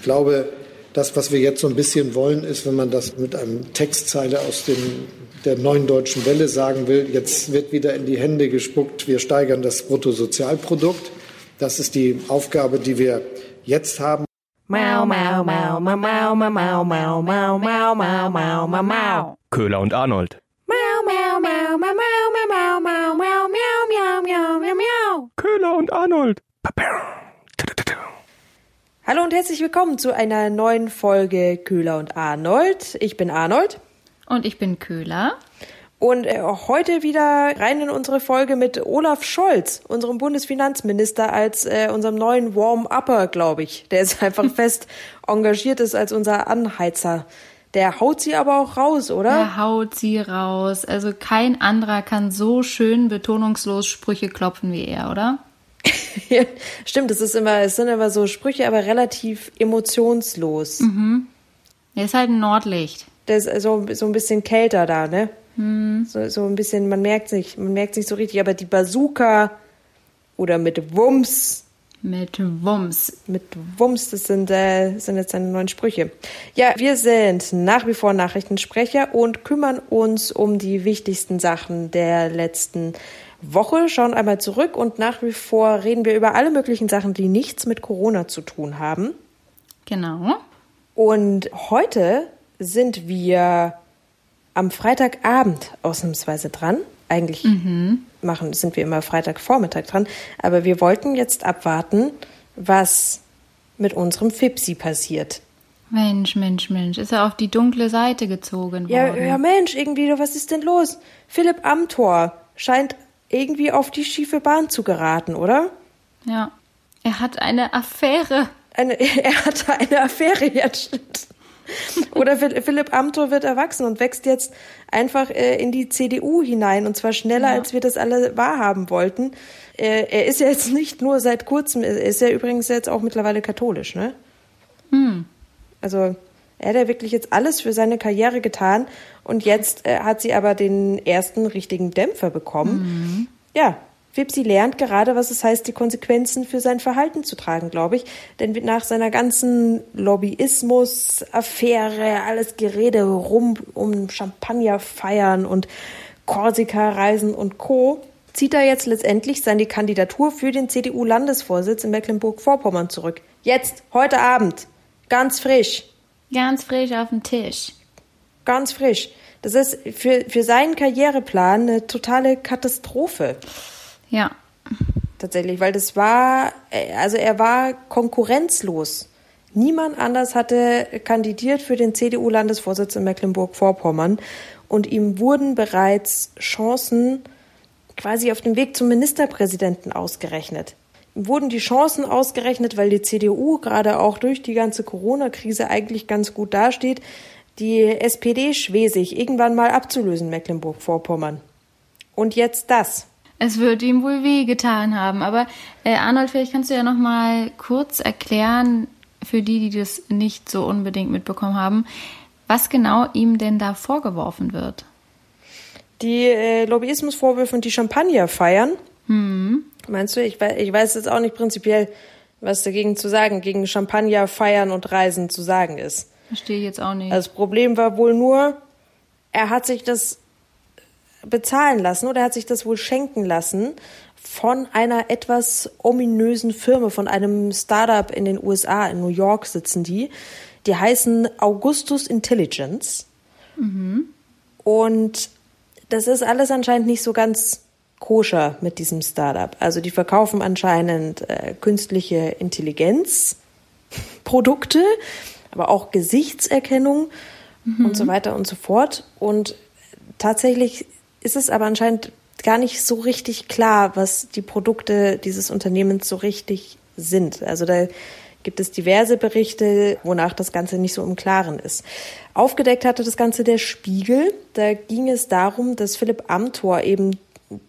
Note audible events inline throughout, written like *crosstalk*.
Ich glaube, das, was wir jetzt so ein bisschen wollen, ist, wenn man das mit einem Textzeile aus dem, der neuen deutschen Welle sagen will, jetzt wird wieder in die Hände gespuckt, wir steigern das Bruttosozialprodukt. Das ist die Aufgabe, die wir jetzt haben. Mau, mau, mau, mau, mau, mau, mau, mau, mau, mau, mau, mau, mau, mau. Köhler und Arnold. Mau, mau, mau, mau, mau, mau, mau, mau, mau, miau, miau, miau, miau. Köhler und Arnold. Hallo und herzlich willkommen zu einer neuen Folge Köhler und Arnold. Ich bin Arnold. Und ich bin Köhler. Und äh, heute wieder rein in unsere Folge mit Olaf Scholz, unserem Bundesfinanzminister, als äh, unserem neuen Warm-Upper, glaube ich. Der ist einfach *laughs* fest engagiert ist als unser Anheizer. Der haut sie aber auch raus, oder? Der haut sie raus. Also kein anderer kann so schön betonungslos Sprüche klopfen wie er, oder? *laughs* ja, stimmt, es ist immer, es sind immer so Sprüche, aber relativ emotionslos. Mhm. Er ist halt ein Nordlicht. Der ist so, so ein bisschen kälter da, ne? Hm. So, so ein bisschen, man merkt nicht, man merkt nicht so richtig, aber die Bazooka oder mit Wumms. Mit Wumms. Mit Wumms, das sind, äh, sind jetzt seine neuen Sprüche. Ja, wir sind nach wie vor Nachrichtensprecher und kümmern uns um die wichtigsten Sachen der letzten Woche, schauen einmal zurück und nach wie vor reden wir über alle möglichen Sachen, die nichts mit Corona zu tun haben. Genau. Und heute sind wir am Freitagabend ausnahmsweise dran. Eigentlich mhm. machen, sind wir immer Freitagvormittag dran. Aber wir wollten jetzt abwarten, was mit unserem Fipsi passiert. Mensch, Mensch, Mensch, ist er auf die dunkle Seite gezogen worden? Ja, ja, Mensch, irgendwie, was ist denn los? Philipp Amthor scheint irgendwie auf die schiefe Bahn zu geraten, oder? Ja. Er hat eine Affäre. Eine, *laughs* er hatte eine Affäre jetzt. Oder Philipp Amthor wird erwachsen und wächst jetzt einfach äh, in die CDU hinein und zwar schneller, ja. als wir das alle wahrhaben wollten. Äh, er ist ja jetzt nicht nur seit kurzem, er ist ja übrigens jetzt auch mittlerweile katholisch, ne? Hm. Also er hat ja wirklich jetzt alles für seine Karriere getan und jetzt äh, hat sie aber den ersten richtigen Dämpfer bekommen. Mhm. Ja, Fipsi lernt gerade, was es heißt, die Konsequenzen für sein Verhalten zu tragen, glaube ich. Denn nach seiner ganzen Lobbyismus-Affäre, alles Gerede rum um Champagner feiern und Korsika-Reisen und Co., zieht er jetzt letztendlich seine Kandidatur für den CDU-Landesvorsitz in Mecklenburg-Vorpommern zurück. Jetzt, heute Abend. Ganz frisch. Ganz frisch auf dem Tisch. Ganz frisch. Das ist für, für seinen Karriereplan eine totale Katastrophe. Ja. Tatsächlich, weil das war, also er war konkurrenzlos. Niemand anders hatte kandidiert für den CDU-Landesvorsitz in Mecklenburg-Vorpommern und ihm wurden bereits Chancen quasi auf dem Weg zum Ministerpräsidenten ausgerechnet. Wurden die Chancen ausgerechnet, weil die CDU gerade auch durch die ganze Corona-Krise eigentlich ganz gut dasteht, die SPD Schwesig irgendwann mal abzulösen, Mecklenburg-Vorpommern. Und jetzt das. Es wird ihm wohl wehgetan haben. Aber äh, Arnold, vielleicht kannst du ja noch mal kurz erklären, für die, die das nicht so unbedingt mitbekommen haben, was genau ihm denn da vorgeworfen wird. Die äh, Lobbyismusvorwürfe und die Champagner feiern. Hm. Meinst du? Ich, ich weiß jetzt auch nicht prinzipiell, was dagegen zu sagen, gegen Champagner feiern und Reisen zu sagen ist. Verstehe ich jetzt auch nicht. Das Problem war wohl nur, er hat sich das bezahlen lassen oder hat sich das wohl schenken lassen von einer etwas ominösen Firma, von einem Startup in den USA, in New York sitzen die. Die heißen Augustus Intelligence. Mhm. Und das ist alles anscheinend nicht so ganz koscher mit diesem Startup. Also die verkaufen anscheinend äh, künstliche Intelligenzprodukte, *laughs* aber auch Gesichtserkennung mhm. und so weiter und so fort. Und tatsächlich ist es aber anscheinend gar nicht so richtig klar, was die Produkte dieses Unternehmens so richtig sind. Also da gibt es diverse Berichte, wonach das Ganze nicht so im Klaren ist. Aufgedeckt hatte das Ganze der Spiegel. Da ging es darum, dass Philipp Amthor eben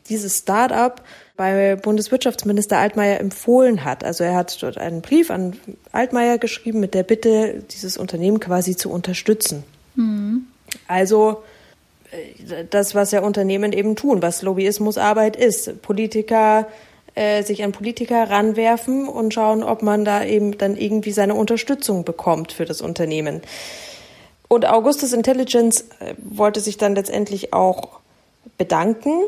dieses Start-up bei Bundeswirtschaftsminister Altmaier empfohlen hat. Also er hat dort einen Brief an Altmaier geschrieben mit der Bitte, dieses Unternehmen quasi zu unterstützen. Mhm. Also das, was ja Unternehmen eben tun, was Lobbyismusarbeit ist. Politiker äh, sich an Politiker ranwerfen und schauen, ob man da eben dann irgendwie seine Unterstützung bekommt für das Unternehmen. Und Augustus Intelligence äh, wollte sich dann letztendlich auch bedanken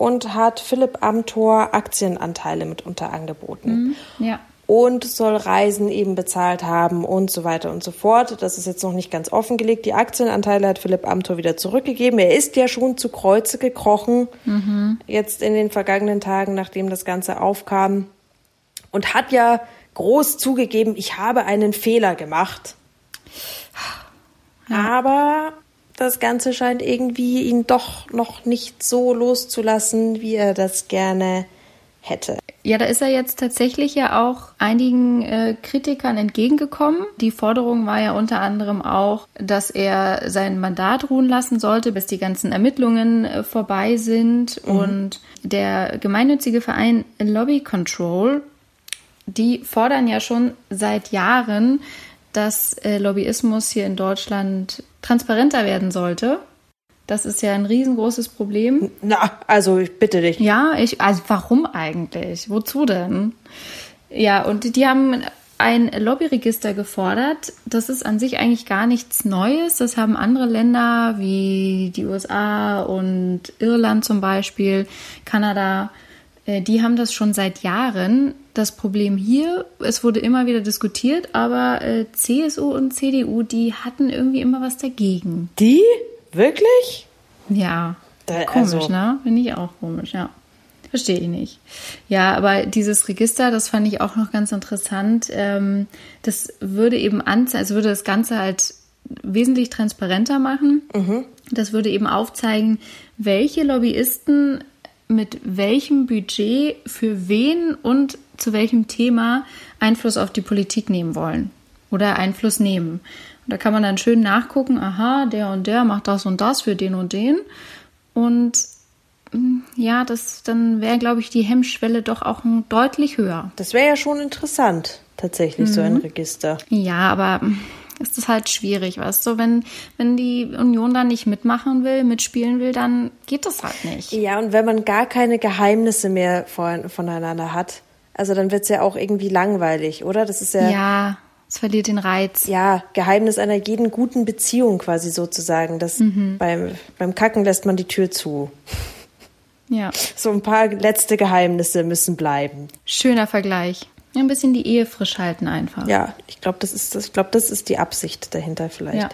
und hat Philipp Amthor Aktienanteile mitunter angeboten. Mhm, ja. Und soll Reisen eben bezahlt haben und so weiter und so fort. Das ist jetzt noch nicht ganz offengelegt. Die Aktienanteile hat Philipp Amthor wieder zurückgegeben. Er ist ja schon zu Kreuze gekrochen, mhm. jetzt in den vergangenen Tagen, nachdem das Ganze aufkam. Und hat ja groß zugegeben, ich habe einen Fehler gemacht. Aber das Ganze scheint irgendwie ihn doch noch nicht so loszulassen, wie er das gerne hätte. Ja, da ist er jetzt tatsächlich ja auch einigen äh, Kritikern entgegengekommen. Die Forderung war ja unter anderem auch, dass er sein Mandat ruhen lassen sollte, bis die ganzen Ermittlungen äh, vorbei sind. Mhm. Und der gemeinnützige Verein Lobby Control, die fordern ja schon seit Jahren, dass äh, Lobbyismus hier in Deutschland transparenter werden sollte. Das ist ja ein riesengroßes Problem. Na, also ich bitte dich. Ja, ich, also warum eigentlich? Wozu denn? Ja, und die haben ein Lobbyregister gefordert. Das ist an sich eigentlich gar nichts Neues. Das haben andere Länder wie die USA und Irland zum Beispiel, Kanada, äh, die haben das schon seit Jahren das Problem hier, es wurde immer wieder diskutiert, aber äh, CSU und CDU, die hatten irgendwie immer was dagegen. Die? Wirklich? Ja. Da, komisch, also. ne? Finde ich auch komisch, ja. Verstehe ich nicht. Ja, aber dieses Register, das fand ich auch noch ganz interessant. Ähm, das würde eben anzeigen, also würde das Ganze halt wesentlich transparenter machen. Mhm. Das würde eben aufzeigen, welche Lobbyisten mit welchem Budget für wen und zu welchem Thema Einfluss auf die Politik nehmen wollen oder Einfluss nehmen. Und da kann man dann schön nachgucken, aha, der und der macht das und das für den und den. Und mm, ja, das dann wäre, glaube ich, die Hemmschwelle doch auch deutlich höher. Das wäre ja schon interessant, tatsächlich, mhm. so ein mhm. Register. Ja, aber ist das halt schwierig, weißt du? Wenn, wenn die Union dann nicht mitmachen will, mitspielen will, dann geht das halt nicht. Ja, und wenn man gar keine Geheimnisse mehr voneinander hat, also dann wird es ja auch irgendwie langweilig, oder? Das ist ja. Ja, es verliert den Reiz. Ja, Geheimnis einer jeden guten Beziehung quasi sozusagen. Das mhm. beim, beim Kacken lässt man die Tür zu. Ja. So ein paar letzte Geheimnisse müssen bleiben. Schöner Vergleich. Ein bisschen die Ehe frisch halten einfach. Ja, ich glaube, das ist, ich glaube, das ist die Absicht dahinter vielleicht. Ja.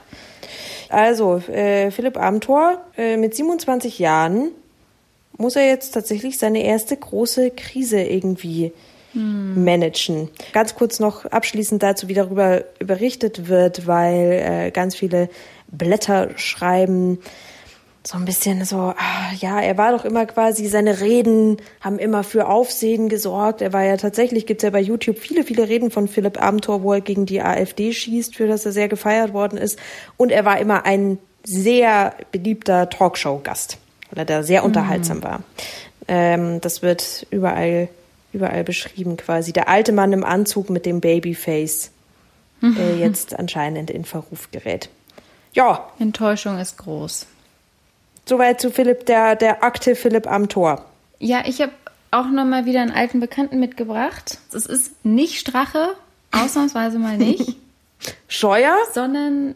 Also, äh, Philipp Amthor, äh, mit 27 Jahren muss er jetzt tatsächlich seine erste große Krise irgendwie hm. managen. Ganz kurz noch abschließend dazu, wie darüber berichtet wird, weil äh, ganz viele Blätter schreiben, so ein bisschen so, ah, ja, er war doch immer quasi, seine Reden haben immer für Aufsehen gesorgt. Er war ja tatsächlich, gibt's ja bei YouTube viele, viele Reden von Philipp Amthor, wo er gegen die AfD schießt, für das er sehr gefeiert worden ist. Und er war immer ein sehr beliebter Talkshow-Gast, weil er da sehr mhm. unterhaltsam war. Ähm, das wird überall überall beschrieben quasi. Der alte Mann im Anzug mit dem Babyface, mhm. äh, jetzt anscheinend in Verruf gerät. Ja. Enttäuschung ist groß. Soweit zu Philipp, der, der Akte Philipp am Tor. Ja, ich habe auch noch mal wieder einen alten Bekannten mitgebracht. Es ist nicht Strache, ausnahmsweise mal nicht. *laughs* Scheuer? Sondern,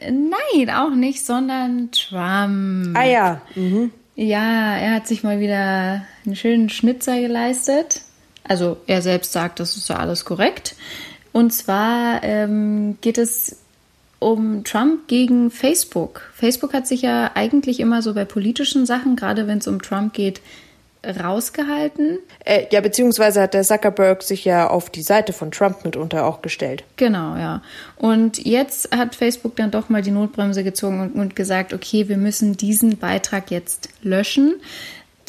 nein, auch nicht, sondern Trump. Ah ja. Mhm. Ja, er hat sich mal wieder einen schönen Schnitzer geleistet. Also er selbst sagt, das ist ja alles korrekt. Und zwar ähm, geht es um Trump gegen Facebook. Facebook hat sich ja eigentlich immer so bei politischen Sachen, gerade wenn es um Trump geht, rausgehalten. Äh, ja, beziehungsweise hat der Zuckerberg sich ja auf die Seite von Trump mitunter auch gestellt. Genau, ja. Und jetzt hat Facebook dann doch mal die Notbremse gezogen und, und gesagt, okay, wir müssen diesen Beitrag jetzt löschen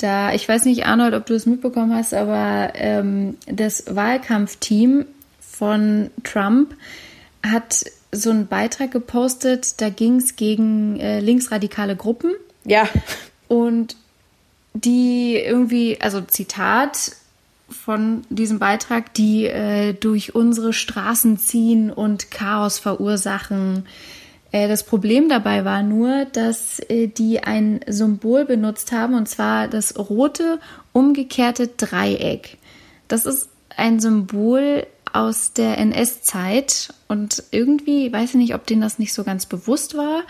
da, ich weiß nicht, Arnold, ob du es mitbekommen hast, aber ähm, das Wahlkampfteam von Trump hat so einen Beitrag gepostet, da ging es gegen äh, linksradikale Gruppen. Ja. Und die irgendwie, also Zitat von diesem Beitrag, die äh, durch unsere Straßen ziehen und Chaos verursachen, das Problem dabei war nur, dass äh, die ein Symbol benutzt haben, und zwar das rote umgekehrte Dreieck. Das ist ein Symbol aus der NS-Zeit und irgendwie, weiß ich nicht, ob denen das nicht so ganz bewusst war.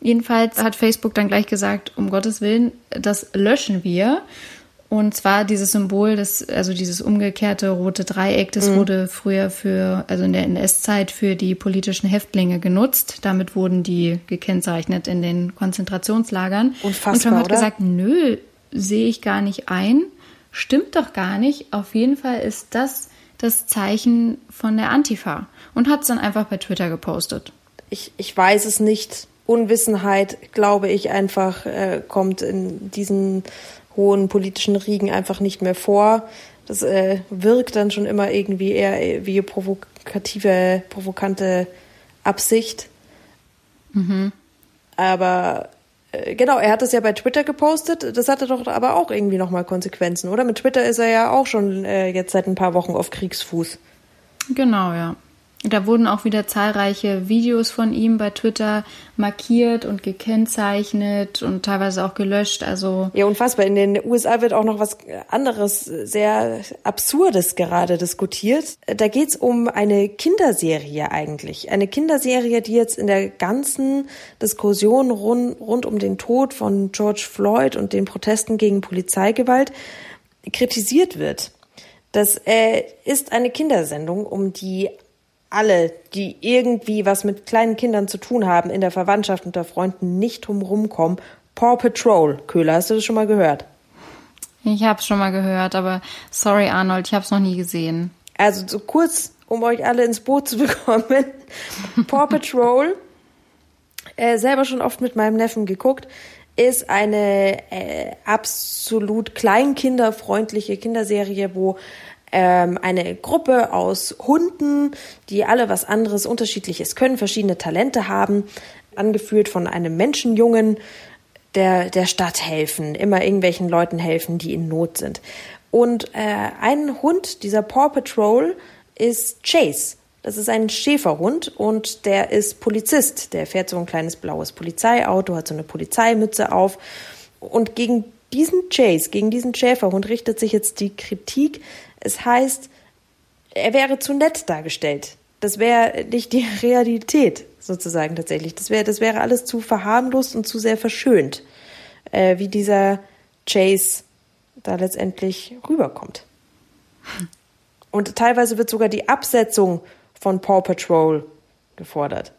Jedenfalls hat Facebook dann gleich gesagt, um Gottes Willen, das löschen wir. Und zwar dieses Symbol, das, also dieses umgekehrte rote Dreieck, das mhm. wurde früher für, also in der NS-Zeit für die politischen Häftlinge genutzt. Damit wurden die gekennzeichnet in den Konzentrationslagern. Unfassbar, Und Trump hat oder? gesagt, nö, sehe ich gar nicht ein. Stimmt doch gar nicht. Auf jeden Fall ist das das Zeichen von der Antifa. Und hat es dann einfach bei Twitter gepostet. Ich, ich weiß es nicht. Unwissenheit, glaube ich, einfach äh, kommt in diesen hohen politischen Riegen einfach nicht mehr vor. Das äh, wirkt dann schon immer irgendwie eher wie provokative, provokante Absicht. Mhm. Aber äh, genau, er hat das ja bei Twitter gepostet. Das hatte doch aber auch irgendwie nochmal Konsequenzen, oder? Mit Twitter ist er ja auch schon äh, jetzt seit ein paar Wochen auf Kriegsfuß. Genau, ja. Da wurden auch wieder zahlreiche Videos von ihm bei Twitter markiert und gekennzeichnet und teilweise auch gelöscht. Also ja, unfassbar. In den USA wird auch noch was anderes, sehr Absurdes gerade diskutiert. Da geht's um eine Kinderserie eigentlich. Eine Kinderserie, die jetzt in der ganzen Diskussion rund, rund um den Tod von George Floyd und den Protesten gegen Polizeigewalt kritisiert wird. Das äh, ist eine Kindersendung, um die alle, die irgendwie was mit kleinen Kindern zu tun haben, in der Verwandtschaft unter Freunden nicht drumherum kommen. Paw Patrol, Köhler, hast du das schon mal gehört? Ich habe es schon mal gehört, aber sorry Arnold, ich habe es noch nie gesehen. Also so kurz, um euch alle ins Boot zu *laughs* bekommen. Paw Patrol, äh, selber schon oft mit meinem Neffen geguckt, ist eine äh, absolut kleinkinderfreundliche Kinderserie, wo ähm, eine Gruppe aus Hunden, die alle was anderes, unterschiedliches können, verschiedene Talente haben, angeführt von einem Menschenjungen, der der Stadt helfen, immer irgendwelchen Leuten helfen, die in Not sind. Und äh, ein Hund dieser Paw Patrol ist Chase. Das ist ein Schäferhund und der ist Polizist. Der fährt so ein kleines blaues Polizeiauto, hat so eine Polizeimütze auf. Und gegen diesen Chase, gegen diesen Schäferhund richtet sich jetzt die Kritik, es heißt, er wäre zu nett dargestellt. Das wäre nicht die *laughs* Realität sozusagen tatsächlich. Das wäre, das wäre alles zu verharmlost und zu sehr verschönt, äh, wie dieser Chase da letztendlich rüberkommt. Und teilweise wird sogar die Absetzung von Paw Patrol gefordert.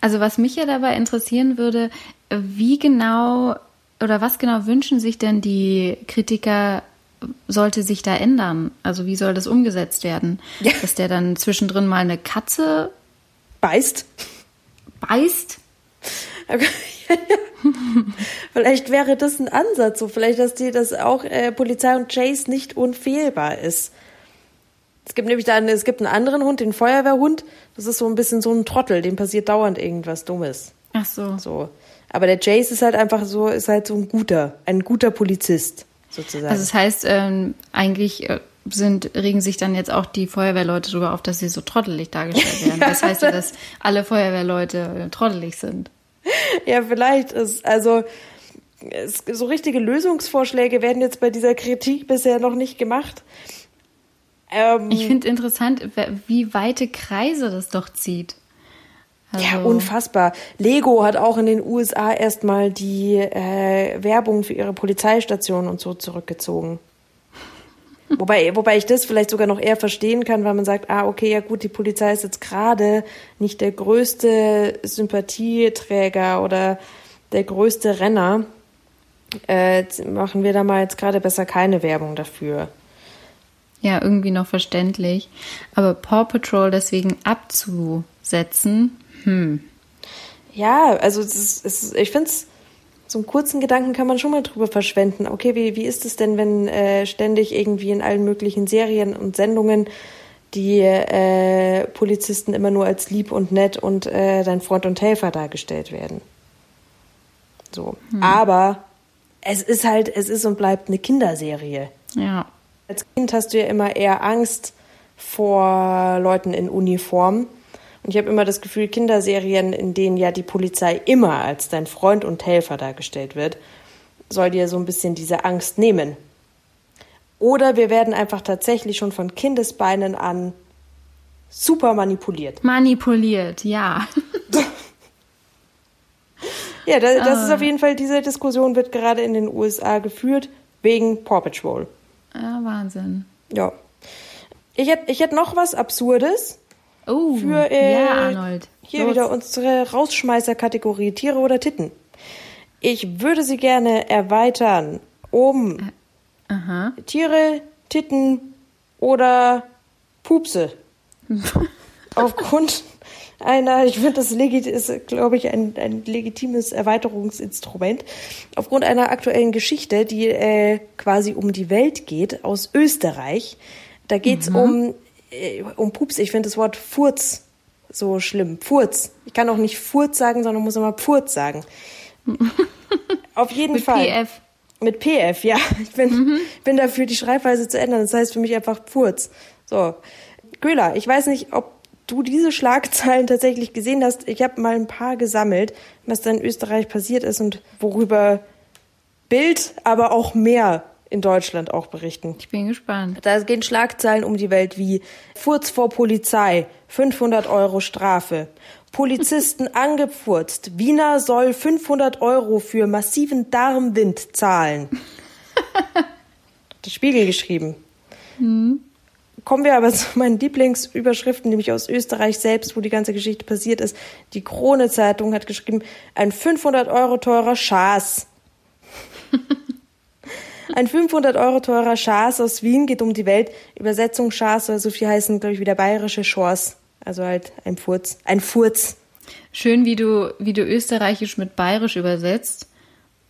Also was mich ja dabei interessieren würde, wie genau oder was genau wünschen sich denn die Kritiker sollte sich da ändern? Also wie soll das umgesetzt werden? Ja. Dass der dann zwischendrin mal eine Katze beißt? Beißt? *laughs* vielleicht wäre das ein Ansatz, so vielleicht, dass die, dass auch äh, Polizei und Chase nicht unfehlbar ist. Es gibt nämlich da einen, es gibt einen anderen Hund, den Feuerwehrhund. Das ist so ein bisschen so ein Trottel, dem passiert dauernd irgendwas Dummes. Ach so. So. Aber der Chase ist halt einfach so, ist halt so ein guter, ein guter Polizist sozusagen. Also das heißt, ähm, eigentlich äh, sind, regen sich dann jetzt auch die Feuerwehrleute darüber auf, dass sie so trottelig dargestellt *laughs* werden. Das heißt ja, dass alle Feuerwehrleute äh, trottelig sind. Ja, vielleicht ist, also es, so richtige Lösungsvorschläge werden jetzt bei dieser Kritik bisher noch nicht gemacht. Ähm, ich finde interessant, wie weite Kreise das doch zieht. Also ja, unfassbar. Lego hat auch in den USA erstmal die äh, Werbung für ihre Polizeistation und so zurückgezogen. *laughs* wobei, wobei ich das vielleicht sogar noch eher verstehen kann, weil man sagt, ah, okay, ja gut, die Polizei ist jetzt gerade nicht der größte Sympathieträger oder der größte Renner. Äh, machen wir da mal jetzt gerade besser keine Werbung dafür. Ja, irgendwie noch verständlich. Aber Paw Patrol deswegen abzusetzen, hm. Ja, also ist, ist, ich finde es, so einen kurzen Gedanken kann man schon mal drüber verschwenden. Okay, wie, wie ist es denn, wenn äh, ständig irgendwie in allen möglichen Serien und Sendungen die äh, Polizisten immer nur als lieb und nett und äh, dein Freund und Helfer dargestellt werden? So. Hm. Aber es ist halt, es ist und bleibt eine Kinderserie. Ja. Als Kind hast du ja immer eher Angst vor Leuten in Uniform und ich habe immer das Gefühl, Kinderserien, in denen ja die Polizei immer als dein Freund und Helfer dargestellt wird, soll dir so ein bisschen diese Angst nehmen. Oder wir werden einfach tatsächlich schon von Kindesbeinen an super manipuliert. Manipuliert, ja. ja, das, das ist auf jeden Fall, diese Diskussion wird gerade in den USA geführt wegen Paw Patrol. Ja, Wahnsinn. Ja. Ich hätte ich hätt noch was Absurdes. Oh, für äh, ja, Arnold. hier Los. wieder unsere Rausschmeißer-Kategorie Tiere oder Titten. Ich würde sie gerne erweitern um Aha. Tiere, Titten oder Pupse. *laughs* Aufgrund einer, ich finde, das legit, ist, glaube ich, ein, ein legitimes Erweiterungsinstrument. Aufgrund einer aktuellen Geschichte, die äh, quasi um die Welt geht, aus Österreich. Da geht's um, äh, um Pups. Ich finde das Wort Furz so schlimm. Furz. Ich kann auch nicht Furz sagen, sondern muss immer Pfurz sagen. *laughs* Auf jeden Mit Fall. PF. Mit PF, ja. Ich bin, bin dafür, die Schreibweise zu ändern. Das heißt für mich einfach Pfurz. So. Köhler, ich weiß nicht, ob du diese Schlagzeilen tatsächlich gesehen hast. Ich habe mal ein paar gesammelt, was da in Österreich passiert ist und worüber Bild, aber auch mehr in Deutschland auch berichten. Ich bin gespannt. Da gehen Schlagzeilen um die Welt wie Furz vor Polizei, 500 Euro Strafe. Polizisten *laughs* angepfurzt. Wiener soll 500 Euro für massiven Darmwind zahlen. *laughs* Der Spiegel geschrieben. Kommen wir aber *laughs* zu meinen Lieblingsüberschriften, nämlich aus Österreich selbst, wo die ganze Geschichte passiert ist. Die Krone Zeitung hat geschrieben, ein 500 Euro teurer Schaß. Ein 500 Euro teurer Schaß aus Wien geht um die Welt. Übersetzung Schaß soll so viel heißen, glaube ich, wie der bayerische Schors. Also halt ein Furz. Ein Furz. Schön, wie du, wie du österreichisch mit bayerisch übersetzt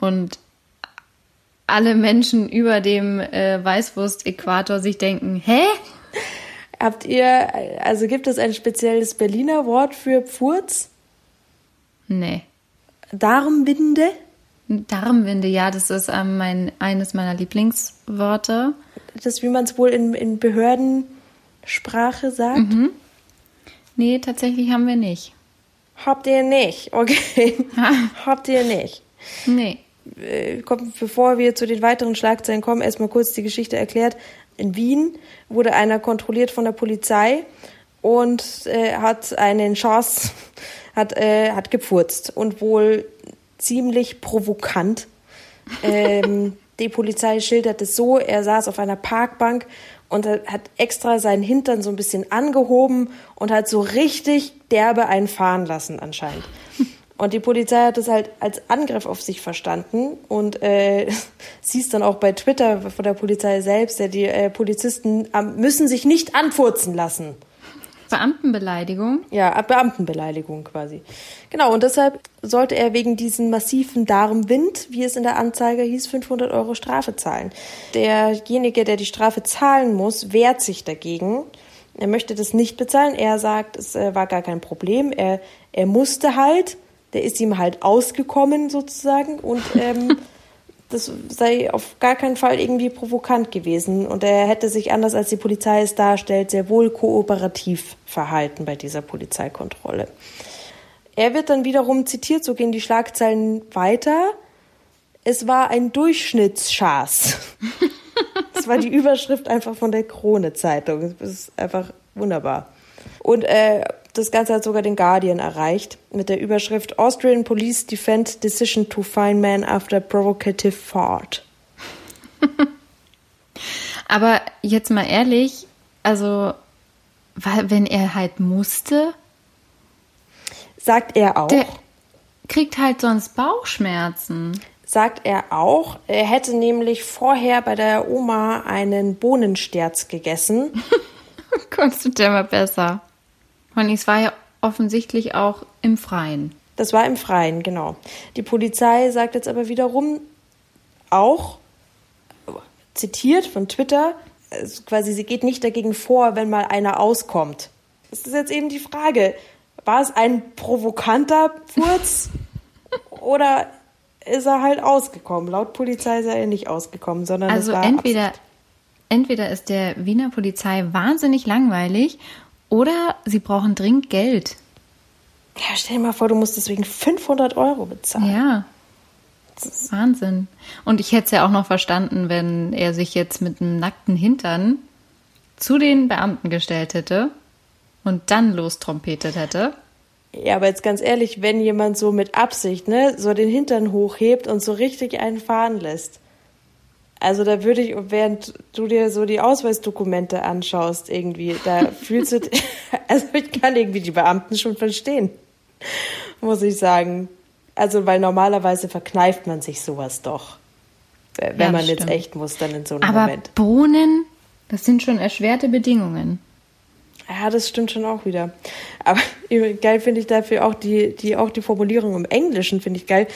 und alle Menschen über dem äh, Weißwurst-Äquator sich denken, hä? Habt ihr, also gibt es ein spezielles Berliner Wort für Furz? Nee. Darmwinde? Darmwinde, ja, das ist ähm, mein, eines meiner Lieblingsworte. Das, wie man es wohl in, in Behördensprache sagt? Nee, tatsächlich haben wir nicht. Habt ihr nicht, okay. *laughs* Habt ihr nicht. Nee. äh, kommt, bevor wir zu den weiteren Schlagzeilen kommen, erstmal kurz die Geschichte erklärt. In Wien wurde einer kontrolliert von der Polizei und äh, hat einen Chance, *laughs* hat, äh, hat gepfurzt und wohl ziemlich provokant. Ähm, *laughs* die Polizei schildert es so, er saß auf einer Parkbank und hat extra seinen Hintern so ein bisschen angehoben und hat so richtig derbe einen fahren lassen anscheinend. *laughs* Und die Polizei hat das halt als Angriff auf sich verstanden und äh, *laughs* siehst dann auch bei Twitter von der Polizei selbst, ja, die äh, Polizisten müssen sich nicht anfurzen lassen. Beamtenbeleidigung. Ja, Beamtenbeleidigung quasi. Genau, und deshalb sollte er wegen diesem massiven Darmwind, wie es in der Anzeige hieß, 500 Euro Strafe zahlen. Derjenige, der die Strafe zahlen muss, wehrt sich dagegen. Er möchte das nicht bezahlen. Er sagt, es äh, war gar kein Problem. Er, er musste halt. Der ist ihm halt ausgekommen sozusagen und ähm, *laughs* das sei auf gar keinen Fall irgendwie provokant gewesen und er hätte sich anders als die Polizei es darstellt sehr wohl kooperativ verhalten bei dieser Polizeikontrolle. Er wird dann wiederum zitiert, so gehen die Schlagzeilen weiter. Es war ein Durchschnittsschaß. *laughs* das war die Überschrift einfach von der Krone Zeitung. Das ist einfach wunderbar. Und äh, das Ganze hat sogar den Guardian erreicht mit der Überschrift Austrian Police Defend Decision to Fine Man After Provocative Fart. *laughs* Aber jetzt mal ehrlich, also, wenn er halt musste, Sagt er auch. der kriegt halt sonst Bauchschmerzen. sagt er auch. Er hätte nämlich vorher bei der Oma einen Bohnensterz gegessen. *laughs* Konntest du dir mal besser. Und es war ja offensichtlich auch im Freien. Das war im Freien, genau. Die Polizei sagt jetzt aber wiederum auch, zitiert von Twitter, also quasi sie geht nicht dagegen vor, wenn mal einer auskommt. Das ist jetzt eben die Frage, war es ein provokanter Furz *laughs* oder ist er halt ausgekommen? Laut Polizei ist er nicht ausgekommen, sondern Also es war entweder, Absicht. entweder ist der Wiener Polizei wahnsinnig langweilig oder sie brauchen dringend Geld. Ja, stell dir mal vor, du musst deswegen 500 Euro bezahlen. Ja. Wahnsinn. Und ich hätte es ja auch noch verstanden, wenn er sich jetzt mit einem nackten Hintern zu den Beamten gestellt hätte und dann lostrompetet hätte. Ja, aber jetzt ganz ehrlich, wenn jemand so mit Absicht, ne, so den Hintern hochhebt und so richtig einen fahren lässt. Also da würde ich, während du dir so die Ausweisdokumente anschaust, irgendwie, da *laughs* fühlst du, also ich kann irgendwie die Beamten schon verstehen, muss ich sagen. Also, weil normalerweise verkneift man sich sowas doch. Wenn Ja, man das jetzt stimmt. echt muss, dann in so einem Aber Moment. Bohnen, das sind schon erschwerte Bedingungen. Ja, das stimmt schon auch wieder. Aber *laughs* geil finde ich dafür auch die, die, auch die Formulierung im Englischen finde ich geil.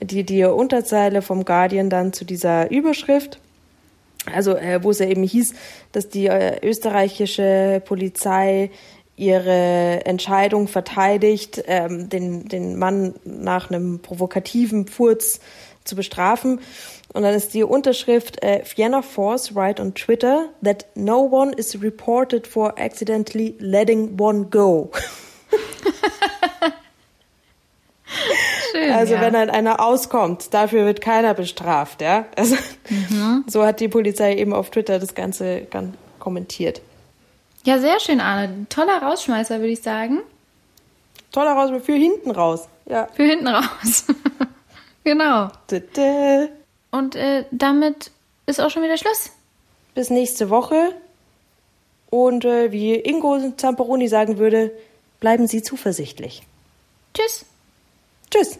Die, die Unterzeile vom Guardian dann zu dieser Überschrift. Also, äh, wo es ja eben hieß, dass die äh, österreichische Polizei ihre Entscheidung verteidigt, ähm, den, den Mann nach einem provokativen Furz zu bestrafen. Und dann ist die Unterschrift äh, Vienna Force write on Twitter that no one is reported for accidentally letting one go. *laughs* Schön. Also ja. wenn dann einer auskommt, dafür wird keiner bestraft, ja. Also so hat die Polizei eben auf Twitter das Ganze gan- kommentiert. ja, sehr schön, Arne. Toller Rausschmeißer, würde ich sagen. Toller raus, für hinten raus. Ja. Für hinten raus. *laughs* genau. Tüte. Und äh, damit ist auch schon wieder Schluss. Bis nächste Woche. Und äh, wie Ingo Zamperoni sagen würde, bleiben Sie zuversichtlich. Tschüss. Tschüss.